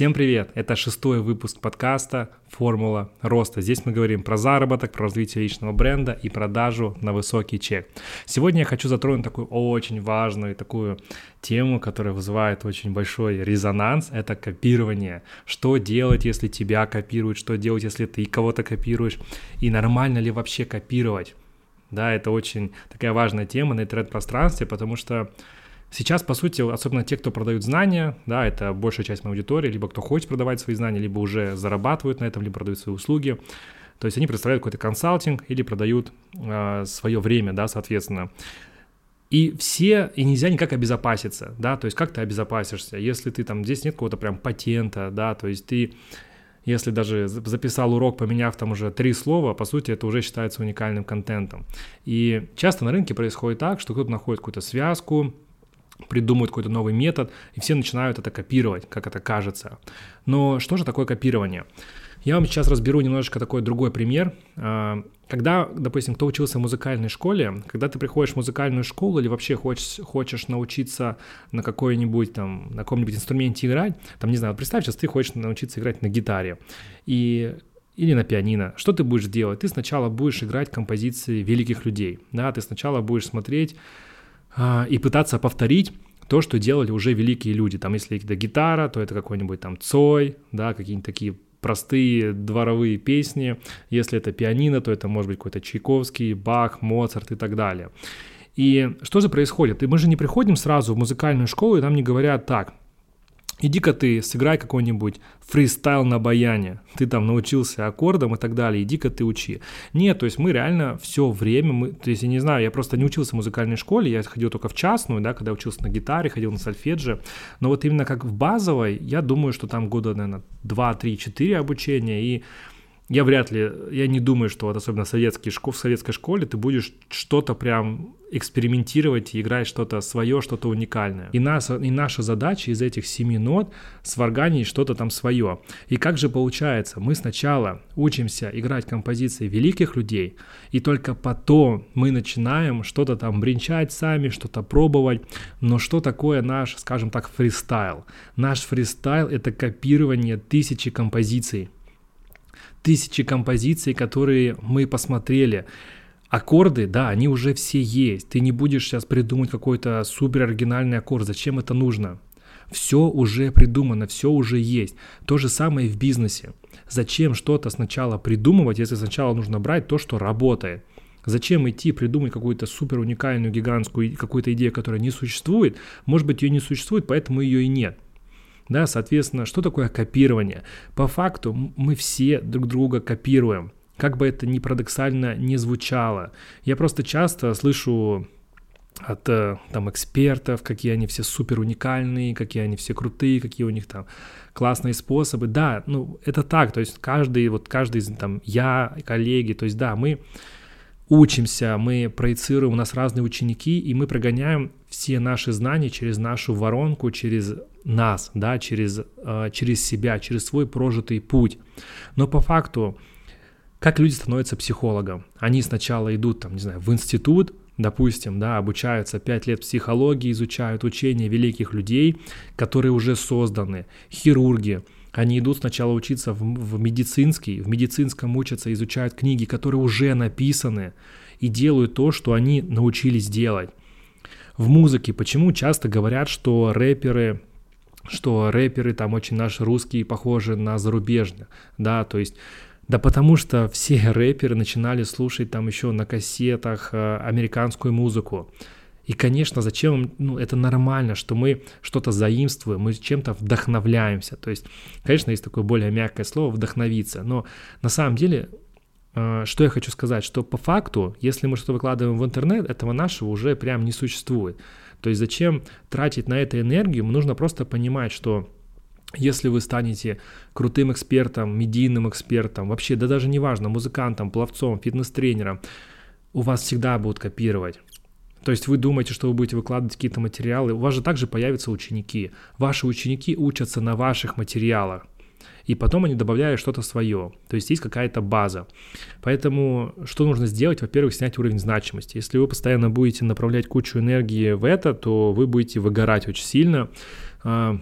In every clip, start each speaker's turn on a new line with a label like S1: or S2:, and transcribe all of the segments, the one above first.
S1: Всем привет! Это шестой выпуск подкаста «Формула роста». Здесь мы говорим про заработок, про развитие личного бренда и продажу на высокий чек. Сегодня я хочу затронуть такую очень важную такую тему, которая вызывает очень большой резонанс. Это копирование. Что делать, если тебя копируют? Что делать, если ты кого-то копируешь? И нормально ли вообще копировать? Да, это очень такая важная тема на интернет-пространстве, потому что Сейчас, по сути, особенно те, кто продают знания, да, это большая часть моей аудитории, либо кто хочет продавать свои знания, либо уже зарабатывают на этом, либо продают свои услуги. То есть они представляют какой-то консалтинг или продают э, свое время, да, соответственно. И все, и нельзя никак обезопаситься, да, то есть как ты обезопасишься, если ты там, здесь нет какого-то прям патента, да, то есть ты, если даже записал урок, поменяв там уже три слова, по сути, это уже считается уникальным контентом. И часто на рынке происходит так, что кто-то находит какую-то связку, придумывают какой-то новый метод, и все начинают это копировать, как это кажется. Но что же такое копирование? Я вам сейчас разберу немножечко такой другой пример. А, когда, допустим, кто учился в музыкальной школе, когда ты приходишь в музыкальную школу или вообще хочешь, хочешь научиться на какой-нибудь там, на каком-нибудь инструменте играть, там, не знаю, представь, сейчас ты хочешь научиться играть на гитаре, и или на пианино. Что ты будешь делать? Ты сначала будешь играть композиции великих людей, да, ты сначала будешь смотреть и пытаться повторить то, что делали уже великие люди. Там, если это гитара, то это какой-нибудь там Цой, да, какие-нибудь такие простые дворовые песни. Если это пианино, то это может быть какой-то Чайковский, Бах, Моцарт и так далее. И что же происходит? И мы же не приходим сразу в музыкальную школу, и нам не говорят так, иди-ка ты сыграй какой-нибудь фристайл на баяне, ты там научился аккордам и так далее, иди-ка ты учи. Нет, то есть мы реально все время, мы, то есть я не знаю, я просто не учился в музыкальной школе, я ходил только в частную, да, когда учился на гитаре, ходил на сольфедже, но вот именно как в базовой, я думаю, что там года, наверное, 2, 3, 4 обучения, и я вряд ли, я не думаю, что вот особенно в, советский, в советской школе ты будешь что-то прям экспериментировать и играть что-то свое, что-то уникальное. И наша, и наша задача из этих семи нот сварганить что-то там свое. И как же получается? Мы сначала учимся играть композиции великих людей, и только потом мы начинаем что-то там бренчать сами, что-то пробовать. Но что такое наш, скажем так, фристайл? Наш фристайл — это копирование тысячи композиций тысячи композиций, которые мы посмотрели. Аккорды, да, они уже все есть. Ты не будешь сейчас придумать какой-то супер оригинальный аккорд. Зачем это нужно? Все уже придумано, все уже есть. То же самое и в бизнесе. Зачем что-то сначала придумывать, если сначала нужно брать то, что работает? Зачем идти придумать какую-то супер уникальную, гигантскую какую-то идею, которая не существует? Может быть, ее не существует, поэтому ее и нет. Да, соответственно, что такое копирование? По факту мы все друг друга копируем. Как бы это ни парадоксально не звучало. Я просто часто слышу от э, там экспертов, какие они все супер уникальные, какие они все крутые, какие у них там классные способы. Да, ну это так, то есть каждый, вот каждый там я, коллеги, то есть да, мы учимся, мы проецируем, у нас разные ученики, и мы прогоняем все наши знания через нашу воронку, через нас, да, через, э, через себя, через свой прожитый путь. Но по факту, как люди становятся психологом? Они сначала идут, там, не знаю, в институт, допустим, да, обучаются 5 лет психологии, изучают учения великих людей, которые уже созданы, хирурги, они идут сначала учиться в, в медицинский, в медицинском учатся, изучают книги, которые уже написаны, и делают то, что они научились делать. В музыке почему часто говорят, что рэперы что рэперы там очень наши русские похожи на зарубежные, да, то есть да потому что все рэперы начинали слушать там еще на кассетах э, американскую музыку. И, конечно, зачем, ну, это нормально, что мы что-то заимствуем, мы чем-то вдохновляемся. То есть, конечно, есть такое более мягкое слово «вдохновиться», но на самом деле, э, что я хочу сказать, что по факту, если мы что-то выкладываем в интернет, этого нашего уже прям не существует. То есть зачем тратить на это энергию, нужно просто понимать, что если вы станете крутым экспертом, медийным экспертом, вообще, да даже неважно, музыкантом, пловцом, фитнес-тренером, у вас всегда будут копировать. То есть вы думаете, что вы будете выкладывать какие-то материалы, у вас же также появятся ученики. Ваши ученики учатся на ваших материалах. И потом они добавляют что-то свое. То есть есть какая-то база. Поэтому что нужно сделать? Во-первых, снять уровень значимости. Если вы постоянно будете направлять кучу энергии в это, то вы будете выгорать очень сильно. А,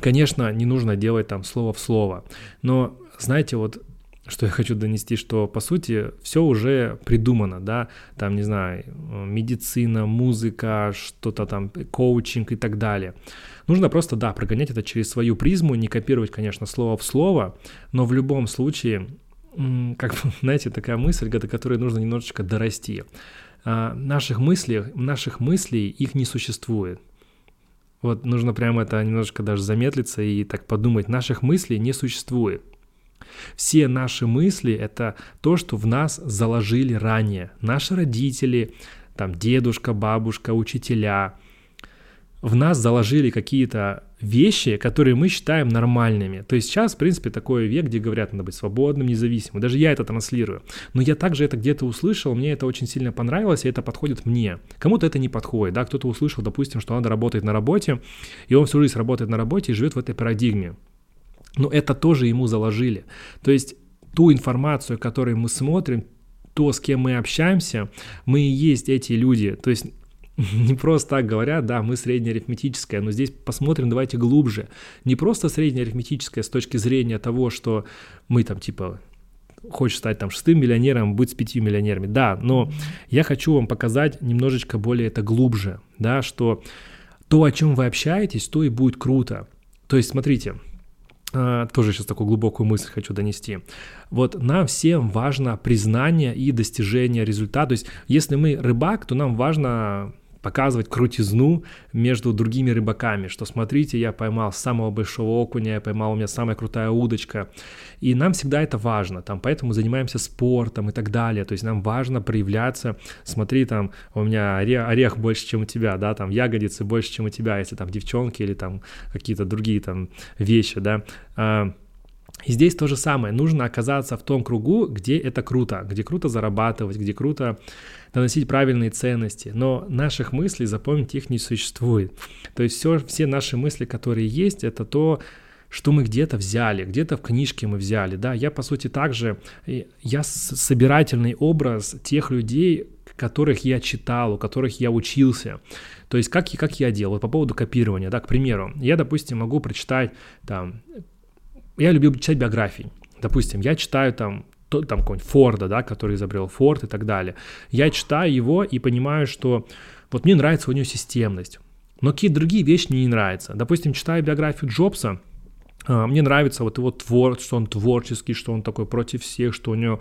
S1: Конечно, не нужно делать там слово в слово, но знаете, вот что я хочу донести, что по сути все уже придумано, да, там, не знаю, медицина, музыка, что-то там, коучинг и так далее. Нужно просто, да, прогонять это через свою призму, не копировать, конечно, слово в слово, но в любом случае, как, знаете, такая мысль, до которой нужно немножечко дорасти. А, наших мыслей, наших мыслей их не существует. Вот нужно прямо это немножечко даже замедлиться и так подумать. Наших мыслей не существует. Все наши мысли — это то, что в нас заложили ранее. Наши родители, там дедушка, бабушка, учителя. В нас заложили какие-то вещи, которые мы считаем нормальными. То есть сейчас, в принципе, такой век, где говорят, надо быть свободным, независимым. Даже я это транслирую. Но я также это где-то услышал, мне это очень сильно понравилось, и это подходит мне. Кому-то это не подходит, да, кто-то услышал, допустим, что надо работать на работе, и он всю жизнь работает на работе и живет в этой парадигме. Но это тоже ему заложили. То есть ту информацию, которую мы смотрим, то, с кем мы общаемся, мы и есть эти люди. То есть не просто так говорят, да, мы среднеарифметическая, но здесь посмотрим, давайте глубже. Не просто среднеарифметическая с точки зрения того, что мы там типа хочешь стать там шестым миллионером, быть с пятью миллионерами, да, но я хочу вам показать немножечко более это глубже, да, что то, о чем вы общаетесь, то и будет круто. То есть, смотрите, тоже сейчас такую глубокую мысль хочу донести. Вот нам всем важно признание и достижение результата. То есть, если мы рыбак, то нам важно показывать крутизну между другими рыбаками, что смотрите, я поймал самого большого окуня, я поймал, у меня самая крутая удочка. И нам всегда это важно, там, поэтому занимаемся спортом и так далее, то есть нам важно проявляться, смотри, там, у меня орех, орех больше, чем у тебя, да, там, ягодицы больше, чем у тебя, если там девчонки или там какие-то другие там вещи, да, а, и здесь то же самое. Нужно оказаться в том кругу, где это круто, где круто зарабатывать, где круто доносить правильные ценности. Но наших мыслей, запомнить их не существует. То есть все, все наши мысли, которые есть, это то, что мы где-то взяли, где-то в книжке мы взяли, да, я по сути также, я собирательный образ тех людей, которых я читал, у которых я учился. То есть как, как я делал по поводу копирования, да, к примеру, я, допустим, могу прочитать там я любил читать биографии. Допустим, я читаю там там какой-нибудь Форда, да, который изобрел Форд и так далее. Я читаю его и понимаю, что вот мне нравится у него системность, но какие-то другие вещи мне не нравятся. Допустим, читаю биографию Джобса, а, мне нравится вот его твор, что он творческий, что он такой против всех, что у него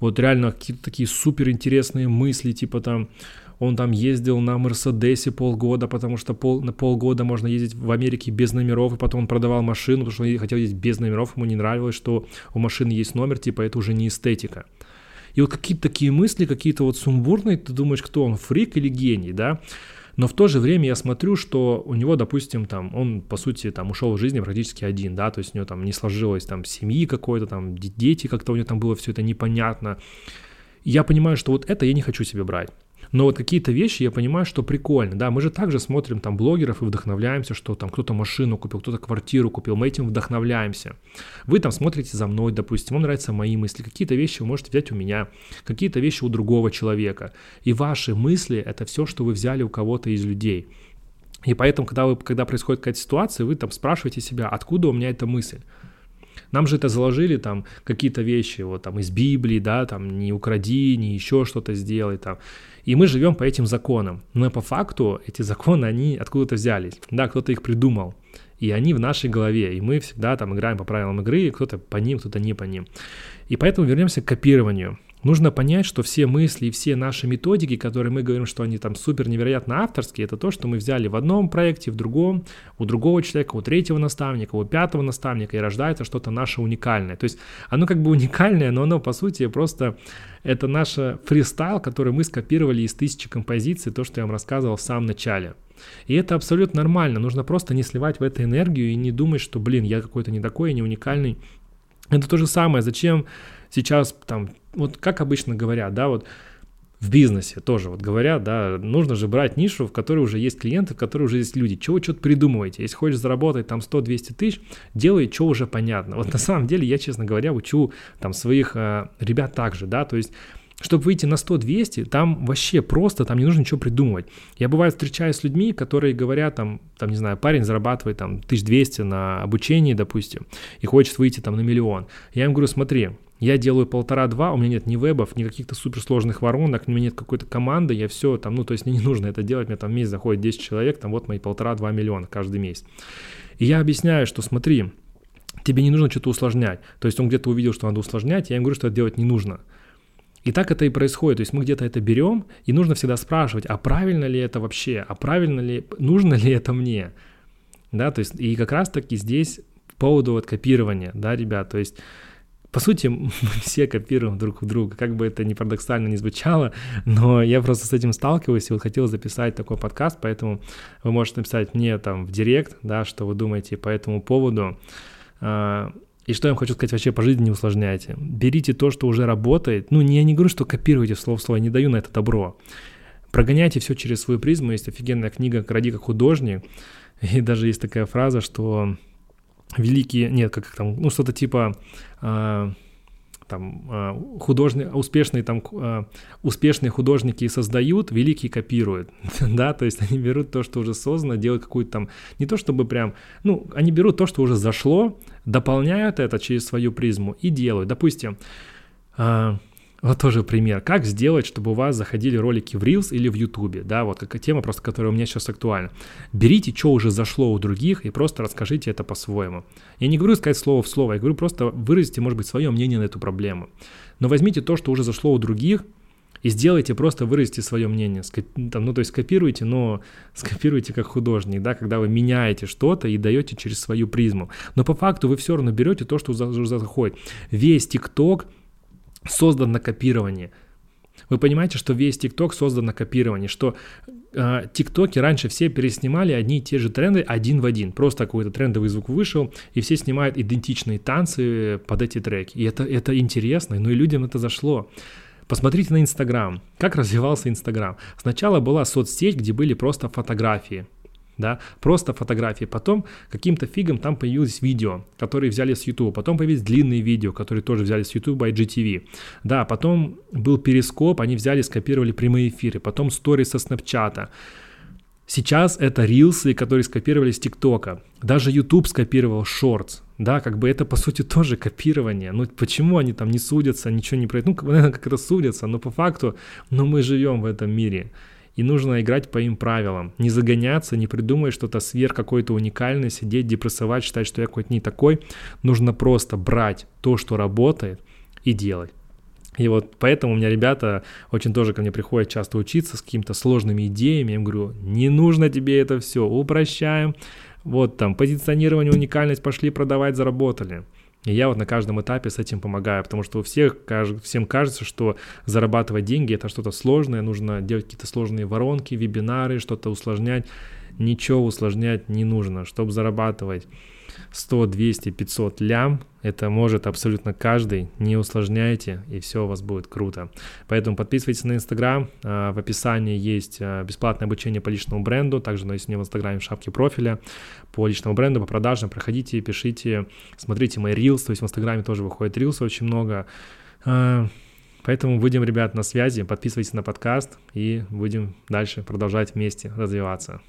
S1: вот реально какие-то такие супер интересные мысли, типа там он там ездил на Мерседесе полгода, потому что пол, на полгода можно ездить в Америке без номеров, и потом он продавал машину, потому что он хотел ездить без номеров, ему не нравилось, что у машины есть номер, типа это уже не эстетика. И вот какие-то такие мысли, какие-то вот сумбурные, ты думаешь, кто он, фрик или гений, да? Но в то же время я смотрю, что у него, допустим, там, он, по сути, там, ушел в жизни практически один, да, то есть у него там не сложилось там семьи какой-то, там, дети как-то у него там было все это непонятно. Я понимаю, что вот это я не хочу себе брать. Но вот какие-то вещи я понимаю, что прикольно. Да, мы же также смотрим там блогеров и вдохновляемся, что там кто-то машину купил, кто-то квартиру купил. Мы этим вдохновляемся. Вы там смотрите за мной, допустим, вам нравятся мои мысли. Какие-то вещи вы можете взять у меня, какие-то вещи у другого человека. И ваши мысли — это все, что вы взяли у кого-то из людей. И поэтому, когда, вы, когда происходит какая-то ситуация, вы там спрашиваете себя, откуда у меня эта мысль? Нам же это заложили там какие-то вещи, вот там из Библии, да, там не укради, не еще что-то сделай там. И мы живем по этим законам. Но по факту эти законы, они откуда-то взялись. Да, кто-то их придумал. И они в нашей голове. И мы всегда там играем по правилам игры, кто-то по ним, кто-то не по ним. И поэтому вернемся к копированию. Нужно понять, что все мысли и все наши методики, которые мы говорим, что они там супер невероятно авторские, это то, что мы взяли в одном проекте, в другом, у другого человека, у третьего наставника, у пятого наставника, и рождается что-то наше уникальное. То есть оно как бы уникальное, но оно по сути просто это наш фристайл, который мы скопировали из тысячи композиций, то, что я вам рассказывал в самом начале. И это абсолютно нормально, нужно просто не сливать в это энергию и не думать, что, блин, я какой-то не такой, не уникальный. Это то же самое, зачем сейчас там, вот как обычно говорят, да, вот в бизнесе тоже вот говорят, да, нужно же брать нишу, в которой уже есть клиенты, в которой уже есть люди. Чего что-то придумываете? Если хочешь заработать там 100-200 тысяч, делай, что уже понятно. Вот на самом деле я, честно говоря, учу там своих э, ребят также, да, то есть чтобы выйти на 100-200, там вообще просто, там не нужно ничего придумывать. Я бывает встречаюсь с людьми, которые говорят, там, там, не знаю, парень зарабатывает там 1200 на обучении, допустим, и хочет выйти там на миллион. Я им говорю, смотри, я делаю полтора-два, у меня нет ни вебов, ни каких-то суперсложных воронок, у меня нет какой-то команды, я все там, ну, то есть мне не нужно это делать, мне там в месяц заходит 10 человек, там вот мои полтора-два миллиона каждый месяц. И я объясняю, что смотри, тебе не нужно что-то усложнять. То есть он где-то увидел, что надо усложнять, я им говорю, что это делать не нужно. И так это и происходит. То есть мы где-то это берем, и нужно всегда спрашивать, а правильно ли это вообще, а правильно ли, нужно ли это мне? Да, то есть и как раз-таки здесь по поводу вот копирования, да, ребят, то есть по сути, мы все копируем друг у друга, как бы это ни парадоксально не звучало, но я просто с этим сталкиваюсь и вот хотел записать такой подкаст, поэтому вы можете написать мне там в директ, да, что вы думаете по этому поводу. А, и что я вам хочу сказать вообще по жизни не усложняйте. Берите то, что уже работает. Ну, я не говорю, что копируйте слово в слово, не даю на это добро. Прогоняйте все через свою призму. Есть офигенная книга «Ради как художник». И даже есть такая фраза, что великие, нет, как там, ну что-то типа э, там э, художник, успешные там э, успешные художники создают, великие копируют, да, то есть они берут то, что уже создано, делают какую-то там, не то чтобы прям, ну, они берут то, что уже зашло, дополняют это через свою призму и делают, допустим, вот тоже пример. Как сделать, чтобы у вас заходили ролики в Reels или в YouTube, да, вот какая тема просто, которая у меня сейчас актуальна. Берите, что уже зашло у других и просто расскажите это по-своему. Я не говорю сказать слово в слово, я говорю просто выразите, может быть, свое мнение на эту проблему. Но возьмите то, что уже зашло у других, и сделайте, просто выразите свое мнение. Ну, то есть скопируйте, но скопируйте как художник, да, когда вы меняете что-то и даете через свою призму. Но по факту вы все равно берете то, что уже заходит. Весь ТикТок — создан на копировании. Вы понимаете, что весь ТикТок создан на копировании, что э, ТикТоки раньше все переснимали одни и те же тренды один в один. Просто какой-то трендовый звук вышел, и все снимают идентичные танцы под эти треки. И это, это интересно, ну и людям это зашло. Посмотрите на Инстаграм. Как развивался Инстаграм? Сначала была соцсеть, где были просто фотографии – да, просто фотографии. Потом каким-то фигом там появились видео, которые взяли с YouTube. Потом появились длинные видео, которые тоже взяли с YouTube и IGTV. Да, потом был перископ, они взяли, скопировали прямые эфиры. Потом сторис со Снапчата. Сейчас это рилсы, которые скопировали с ТикТока. Даже YouTube скопировал Shorts. Да, как бы это по сути тоже копирование. Ну почему они там не судятся, ничего не происходит? Ну, наверное, как это судятся, но по факту, но мы живем в этом мире и нужно играть по им правилам. Не загоняться, не придумывать что-то сверх какой-то уникальное, сидеть, депрессовать, считать, что я какой-то не такой. Нужно просто брать то, что работает, и делать. И вот поэтому у меня ребята очень тоже ко мне приходят часто учиться с какими-то сложными идеями. Я им говорю, не нужно тебе это все, упрощаем. Вот там позиционирование, уникальность, пошли продавать, заработали. И я вот на каждом этапе с этим помогаю, потому что у всех, всем кажется, что зарабатывать деньги это что-то сложное, нужно делать какие-то сложные воронки, вебинары, что-то усложнять. Ничего усложнять не нужно, чтобы зарабатывать 100, 200, 500 лям, это может абсолютно каждый, не усложняйте, и все у вас будет круто. Поэтому подписывайтесь на Инстаграм, а, в описании есть а, бесплатное обучение по личному бренду, также но есть мне в Инстаграме в шапке профиля. По личному бренду, по продажам, проходите, пишите, смотрите мои рилс, то есть в Инстаграме тоже выходит рилс очень много. А, поэтому будем, ребят, на связи, подписывайтесь на подкаст и будем дальше продолжать вместе развиваться.